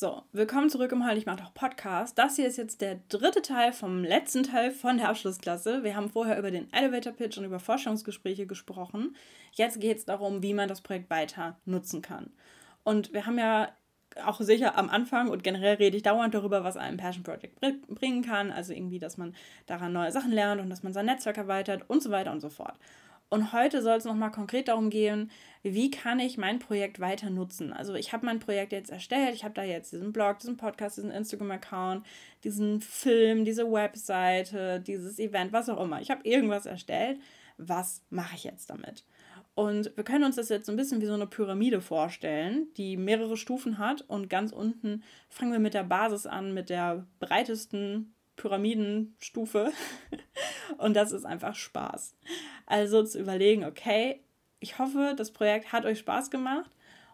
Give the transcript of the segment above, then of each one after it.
So, willkommen zurück im Heilig Macht auch Podcast. Das hier ist jetzt der dritte Teil vom letzten Teil von der Abschlussklasse. Wir haben vorher über den Elevator Pitch und über Forschungsgespräche gesprochen. Jetzt geht es darum, wie man das Projekt weiter nutzen kann. Und wir haben ja auch sicher am Anfang und generell rede ich dauernd darüber, was einem Passion Project bringen kann. Also irgendwie, dass man daran neue Sachen lernt und dass man sein Netzwerk erweitert und so weiter und so fort. Und heute soll es nochmal konkret darum gehen, wie kann ich mein Projekt weiter nutzen. Also ich habe mein Projekt jetzt erstellt, ich habe da jetzt diesen Blog, diesen Podcast, diesen Instagram-Account, diesen Film, diese Webseite, dieses Event, was auch immer. Ich habe irgendwas erstellt. Was mache ich jetzt damit? Und wir können uns das jetzt so ein bisschen wie so eine Pyramide vorstellen, die mehrere Stufen hat. Und ganz unten fangen wir mit der Basis an, mit der breitesten Pyramidenstufe. Und das ist einfach Spaß. Also zu überlegen, okay, ich hoffe, das Projekt hat euch Spaß gemacht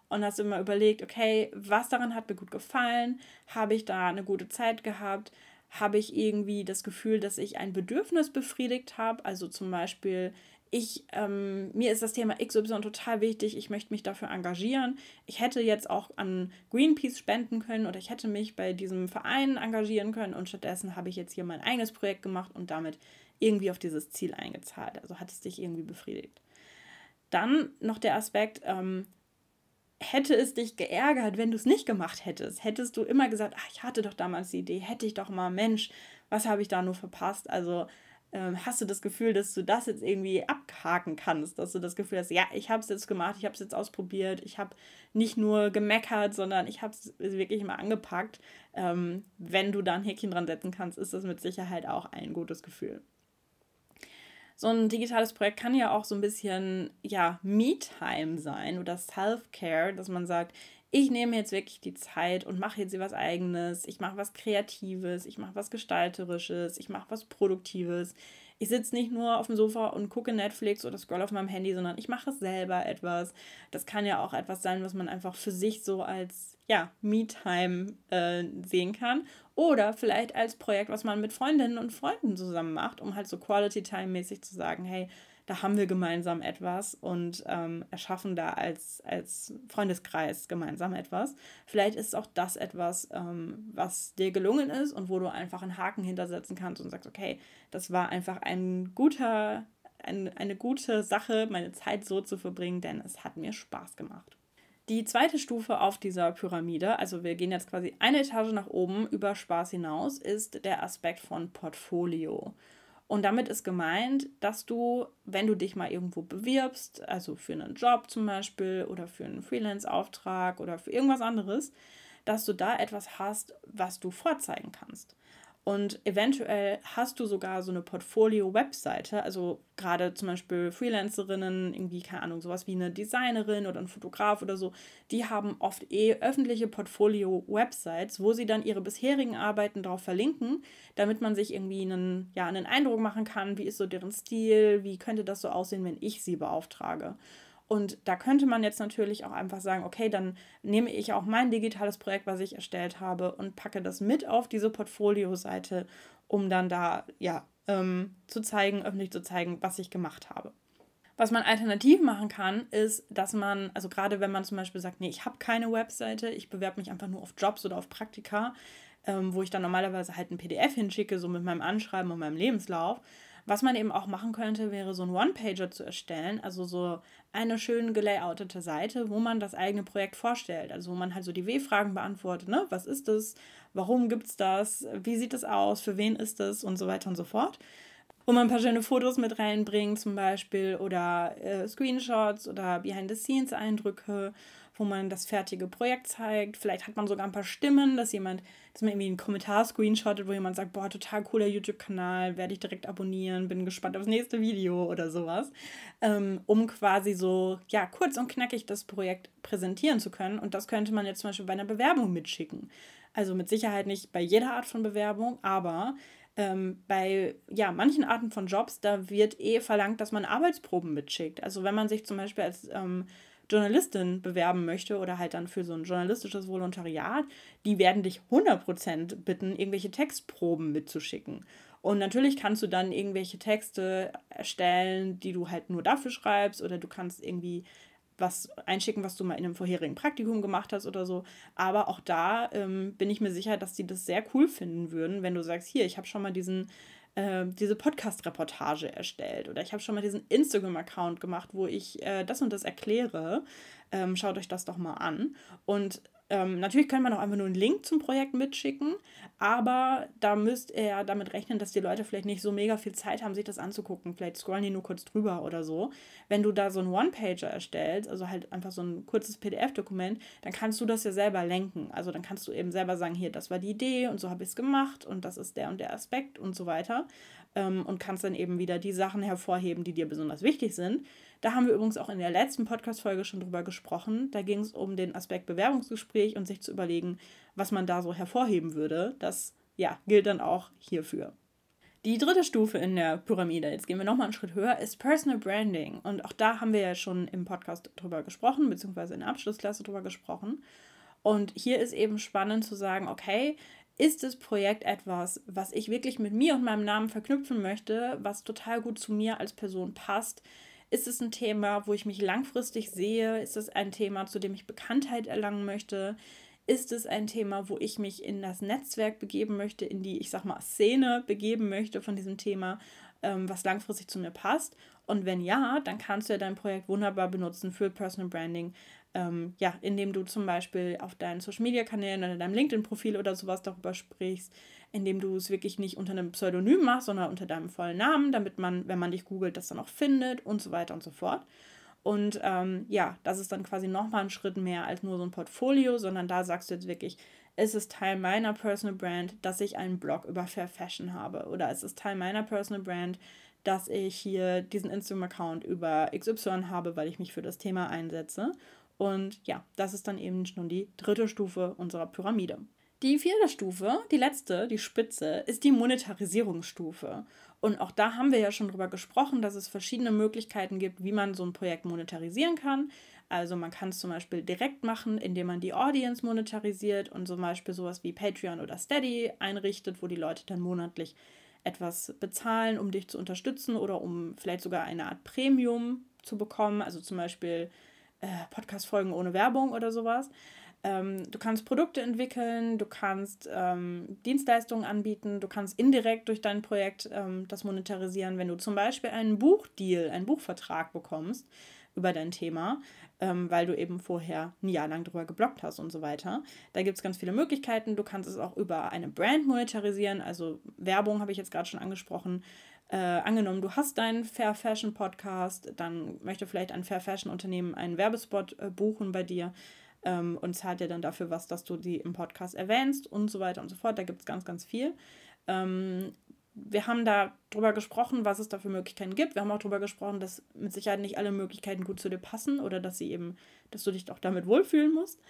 und hast immer überlegt, okay, was daran hat mir gut gefallen? Habe ich da eine gute Zeit gehabt? Habe ich irgendwie das Gefühl, dass ich ein Bedürfnis befriedigt habe? Also zum Beispiel, ich, ähm, mir ist das Thema XY total wichtig, ich möchte mich dafür engagieren. Ich hätte jetzt auch an Greenpeace spenden können oder ich hätte mich bei diesem Verein engagieren können und stattdessen habe ich jetzt hier mein eigenes Projekt gemacht und damit irgendwie auf dieses Ziel eingezahlt. Also hat es dich irgendwie befriedigt. Dann noch der Aspekt, ähm, hätte es dich geärgert, wenn du es nicht gemacht hättest? Hättest du immer gesagt, ach, ich hatte doch damals die Idee, hätte ich doch mal, Mensch, was habe ich da nur verpasst? Also ähm, hast du das Gefühl, dass du das jetzt irgendwie abhaken kannst, dass du das Gefühl hast, ja, ich habe es jetzt gemacht, ich habe es jetzt ausprobiert, ich habe nicht nur gemeckert, sondern ich habe es wirklich mal angepackt. Ähm, wenn du da ein Häkchen dran setzen kannst, ist das mit Sicherheit auch ein gutes Gefühl so ein digitales Projekt kann ja auch so ein bisschen, ja, Me-Time sein oder Self-Care, dass man sagt, ich nehme jetzt wirklich die Zeit und mache jetzt was Eigenes, ich mache was Kreatives, ich mache was Gestalterisches, ich mache was Produktives. Ich sitze nicht nur auf dem Sofa und gucke Netflix oder scroll auf meinem Handy, sondern ich mache selber etwas. Das kann ja auch etwas sein, was man einfach für sich so als ja, Me-Time äh, sehen kann. Oder vielleicht als Projekt, was man mit Freundinnen und Freunden zusammen macht, um halt so Quality-Time-mäßig zu sagen, hey, da haben wir gemeinsam etwas und ähm, erschaffen da als, als Freundeskreis gemeinsam etwas. Vielleicht ist auch das etwas, ähm, was dir gelungen ist und wo du einfach einen Haken hintersetzen kannst und sagst, okay, das war einfach ein guter, ein, eine gute Sache, meine Zeit so zu verbringen, denn es hat mir Spaß gemacht. Die zweite Stufe auf dieser Pyramide, also wir gehen jetzt quasi eine Etage nach oben über Spaß hinaus, ist der Aspekt von Portfolio. Und damit ist gemeint, dass du, wenn du dich mal irgendwo bewirbst, also für einen Job zum Beispiel oder für einen Freelance-Auftrag oder für irgendwas anderes, dass du da etwas hast, was du vorzeigen kannst. Und eventuell hast du sogar so eine Portfolio-Webseite, also gerade zum Beispiel Freelancerinnen, irgendwie, keine Ahnung, sowas wie eine Designerin oder ein Fotograf oder so, die haben oft eh öffentliche Portfolio-Websites, wo sie dann ihre bisherigen Arbeiten drauf verlinken, damit man sich irgendwie einen, ja, einen Eindruck machen kann, wie ist so deren Stil, wie könnte das so aussehen, wenn ich sie beauftrage. Und da könnte man jetzt natürlich auch einfach sagen, okay, dann nehme ich auch mein digitales Projekt, was ich erstellt habe, und packe das mit auf diese Portfolio-Seite, um dann da ja ähm, zu zeigen, öffentlich zu zeigen, was ich gemacht habe. Was man alternativ machen kann, ist, dass man, also gerade wenn man zum Beispiel sagt, nee, ich habe keine Webseite, ich bewerbe mich einfach nur auf Jobs oder auf Praktika, ähm, wo ich dann normalerweise halt ein PDF hinschicke, so mit meinem Anschreiben und meinem Lebenslauf, was man eben auch machen könnte, wäre so ein One-Pager zu erstellen, also so eine schön gelayoutete Seite, wo man das eigene Projekt vorstellt, also wo man halt so die W-Fragen beantwortet, ne? Was ist das? Warum gibt es das? Wie sieht es aus? Für wen ist das? Und so weiter und so fort. Wo man ein paar schöne Fotos mit reinbringt, zum Beispiel, oder äh, Screenshots oder Behind-the-Scenes-Eindrücke wo man das fertige Projekt zeigt. Vielleicht hat man sogar ein paar Stimmen, dass jemand, dass man irgendwie einen Kommentar screenshottet, wo jemand sagt, boah, total cooler YouTube-Kanal, werde ich direkt abonnieren, bin gespannt aufs nächste Video oder sowas. Ähm, um quasi so, ja, kurz und knackig das Projekt präsentieren zu können. Und das könnte man jetzt zum Beispiel bei einer Bewerbung mitschicken. Also mit Sicherheit nicht bei jeder Art von Bewerbung, aber ähm, bei ja, manchen Arten von Jobs, da wird eh verlangt, dass man Arbeitsproben mitschickt. Also wenn man sich zum Beispiel als ähm, Journalistin bewerben möchte oder halt dann für so ein journalistisches Volontariat, die werden dich 100% bitten, irgendwelche Textproben mitzuschicken. Und natürlich kannst du dann irgendwelche Texte erstellen, die du halt nur dafür schreibst oder du kannst irgendwie was einschicken, was du mal in einem vorherigen Praktikum gemacht hast oder so. Aber auch da ähm, bin ich mir sicher, dass die das sehr cool finden würden, wenn du sagst, hier, ich habe schon mal diesen äh, diese Podcast-Reportage erstellt oder ich habe schon mal diesen Instagram-Account gemacht, wo ich äh, das und das erkläre. Ähm, schaut euch das doch mal an. Und ähm, natürlich kann man auch einfach nur einen Link zum Projekt mitschicken, aber da müsst ihr damit rechnen, dass die Leute vielleicht nicht so mega viel Zeit haben, sich das anzugucken. Vielleicht scrollen die nur kurz drüber oder so. Wenn du da so einen One-Pager erstellst, also halt einfach so ein kurzes PDF-Dokument, dann kannst du das ja selber lenken. Also dann kannst du eben selber sagen, hier, das war die Idee und so habe ich es gemacht und das ist der und der Aspekt und so weiter. Ähm, und kannst dann eben wieder die Sachen hervorheben, die dir besonders wichtig sind. Da haben wir übrigens auch in der letzten Podcast-Folge schon drüber gesprochen. Da ging es um den Aspekt Bewerbungsgespräch und sich zu überlegen, was man da so hervorheben würde. Das ja, gilt dann auch hierfür. Die dritte Stufe in der Pyramide, jetzt gehen wir nochmal einen Schritt höher, ist Personal Branding. Und auch da haben wir ja schon im Podcast drüber gesprochen, beziehungsweise in der Abschlussklasse drüber gesprochen. Und hier ist eben spannend zu sagen, okay, ist das Projekt etwas, was ich wirklich mit mir und meinem Namen verknüpfen möchte, was total gut zu mir als Person passt? Ist es ein Thema, wo ich mich langfristig sehe? Ist es ein Thema, zu dem ich Bekanntheit erlangen möchte? Ist es ein Thema, wo ich mich in das Netzwerk begeben möchte, in die, ich sag mal, Szene begeben möchte von diesem Thema, ähm, was langfristig zu mir passt? Und wenn ja, dann kannst du ja dein Projekt wunderbar benutzen für Personal Branding. Ähm, ja, indem du zum Beispiel auf deinen Social Media Kanälen oder deinem LinkedIn-Profil oder sowas darüber sprichst, indem du es wirklich nicht unter einem Pseudonym machst, sondern unter deinem vollen Namen, damit man, wenn man dich googelt, das dann auch findet und so weiter und so fort. Und ähm, ja, das ist dann quasi nochmal ein Schritt mehr als nur so ein Portfolio, sondern da sagst du jetzt wirklich, es ist Teil meiner Personal Brand, dass ich einen Blog über Fair Fashion habe. Oder es ist Teil meiner Personal Brand, dass ich hier diesen Instagram-Account über XY habe, weil ich mich für das Thema einsetze. Und ja, das ist dann eben schon die dritte Stufe unserer Pyramide. Die vierte Stufe, die letzte, die Spitze, ist die Monetarisierungsstufe. Und auch da haben wir ja schon drüber gesprochen, dass es verschiedene Möglichkeiten gibt, wie man so ein Projekt monetarisieren kann. Also man kann es zum Beispiel direkt machen, indem man die Audience monetarisiert und zum Beispiel sowas wie Patreon oder Steady einrichtet, wo die Leute dann monatlich etwas bezahlen, um dich zu unterstützen oder um vielleicht sogar eine Art Premium zu bekommen. Also zum Beispiel äh, Podcast-Folgen ohne Werbung oder sowas. Ähm, du kannst Produkte entwickeln, du kannst ähm, Dienstleistungen anbieten, du kannst indirekt durch dein Projekt ähm, das monetarisieren, wenn du zum Beispiel einen Buchdeal, einen Buchvertrag bekommst über dein Thema, ähm, weil du eben vorher ein Jahr lang drüber geblockt hast und so weiter. Da gibt es ganz viele Möglichkeiten. Du kannst es auch über eine Brand monetarisieren, also Werbung habe ich jetzt gerade schon angesprochen. Äh, angenommen, du hast deinen Fair Fashion Podcast, dann möchte vielleicht ein Fair Fashion Unternehmen einen Werbespot äh, buchen bei dir ähm, und zahlt dir dann dafür was, dass du die im Podcast erwähnst und so weiter und so fort. Da gibt es ganz, ganz viel. Ähm, wir haben da drüber gesprochen, was es da für Möglichkeiten gibt. Wir haben auch drüber gesprochen, dass mit Sicherheit nicht alle Möglichkeiten gut zu dir passen oder dass sie eben, dass du dich auch damit wohlfühlen musst.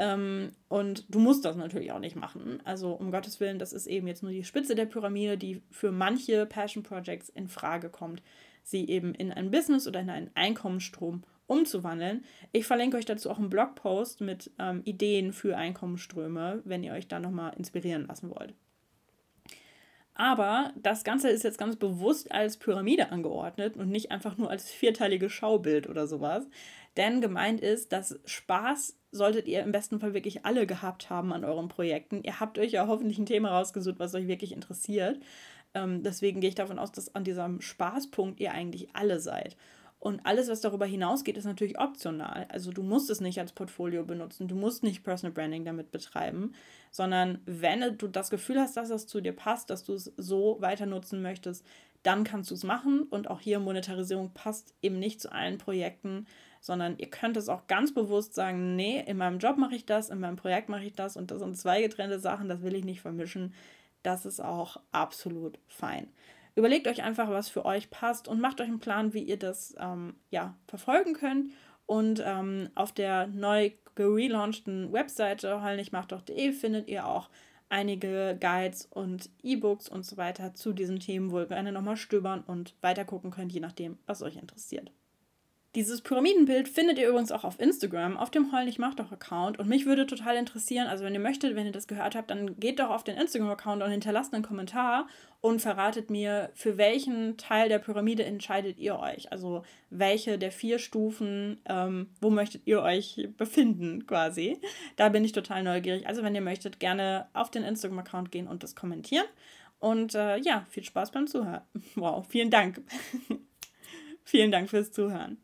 Ähm, und du musst das natürlich auch nicht machen. Also um Gottes Willen, das ist eben jetzt nur die Spitze der Pyramide, die für manche Passion Projects in Frage kommt, sie eben in ein Business oder in einen Einkommensstrom umzuwandeln. Ich verlinke euch dazu auch einen Blogpost mit ähm, Ideen für Einkommensströme, wenn ihr euch da nochmal inspirieren lassen wollt. Aber das Ganze ist jetzt ganz bewusst als Pyramide angeordnet und nicht einfach nur als vierteiliges Schaubild oder sowas. Denn gemeint ist, dass Spaß solltet ihr im besten Fall wirklich alle gehabt haben an euren Projekten. Ihr habt euch ja hoffentlich ein Thema rausgesucht, was euch wirklich interessiert. Ähm, deswegen gehe ich davon aus, dass an diesem Spaßpunkt ihr eigentlich alle seid. Und alles, was darüber hinausgeht, ist natürlich optional. Also du musst es nicht als Portfolio benutzen, du musst nicht Personal Branding damit betreiben, sondern wenn du das Gefühl hast, dass es zu dir passt, dass du es so weiter nutzen möchtest, dann kannst du es machen. Und auch hier Monetarisierung passt eben nicht zu allen Projekten, sondern ihr könnt es auch ganz bewusst sagen, nee, in meinem Job mache ich das, in meinem Projekt mache ich das und das sind zwei getrennte Sachen, das will ich nicht vermischen. Das ist auch absolut fein. Überlegt euch einfach, was für euch passt und macht euch einen Plan, wie ihr das ähm, ja, verfolgen könnt. Und ähm, auf der neu gelaunchten Webseite heulnichtmachtdoch.de findet ihr auch einige Guides und E-Books und so weiter zu diesen Themen, wo ihr gerne nochmal stöbern und weiter gucken könnt, je nachdem, was euch interessiert. Dieses Pyramidenbild findet ihr übrigens auch auf Instagram, auf dem Heul nicht mach doch Account. Und mich würde total interessieren, also wenn ihr möchtet, wenn ihr das gehört habt, dann geht doch auf den Instagram-Account und hinterlasst einen Kommentar und verratet mir, für welchen Teil der Pyramide entscheidet ihr euch. Also welche der vier Stufen, ähm, wo möchtet ihr euch befinden quasi. Da bin ich total neugierig. Also wenn ihr möchtet, gerne auf den Instagram-Account gehen und das kommentieren. Und äh, ja, viel Spaß beim Zuhören. Wow, vielen Dank. vielen Dank fürs Zuhören.